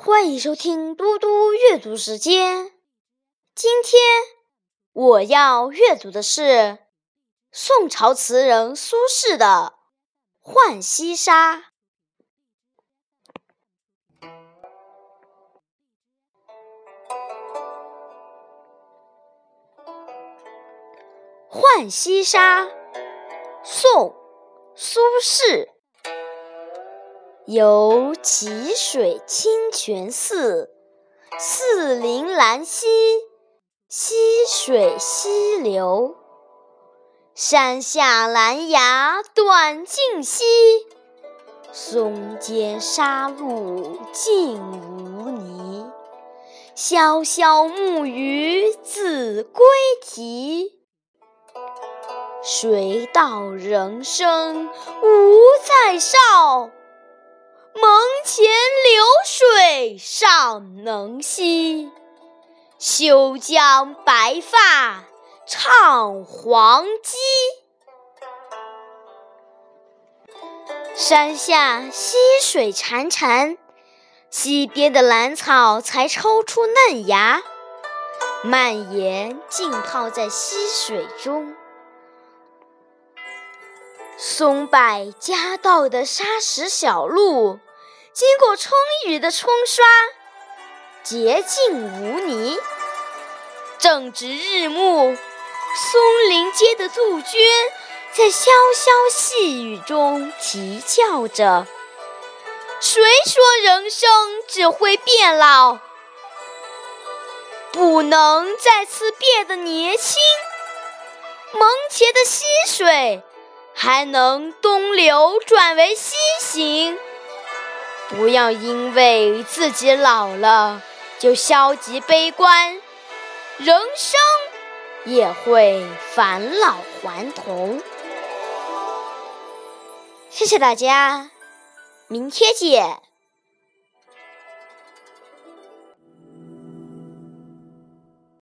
欢迎收听嘟嘟阅读时间。今天我要阅读的是宋朝词人苏轼的《浣溪沙》。《浣溪沙》宋·苏轼。游蕲水清泉寺，寺临兰溪，溪水西流。山下兰芽短径溪，松间沙路净无泥。潇潇暮雨子规啼，谁道人生无再少？门前流水尚能西，休将白发唱黄鸡。山下溪水潺潺，溪边的兰草才抽出嫩芽，蔓延浸泡在溪水中。松柏夹道的沙石小路。经过春雨的冲刷，洁净无泥。正值日暮，松林间的杜鹃在潇潇细雨中啼叫着。谁说人生只会变老，不能再次变得年轻？门前的溪水还能东流转为西行。不要因为自己老了就消极悲观，人生也会返老还童。谢谢大家，明天见。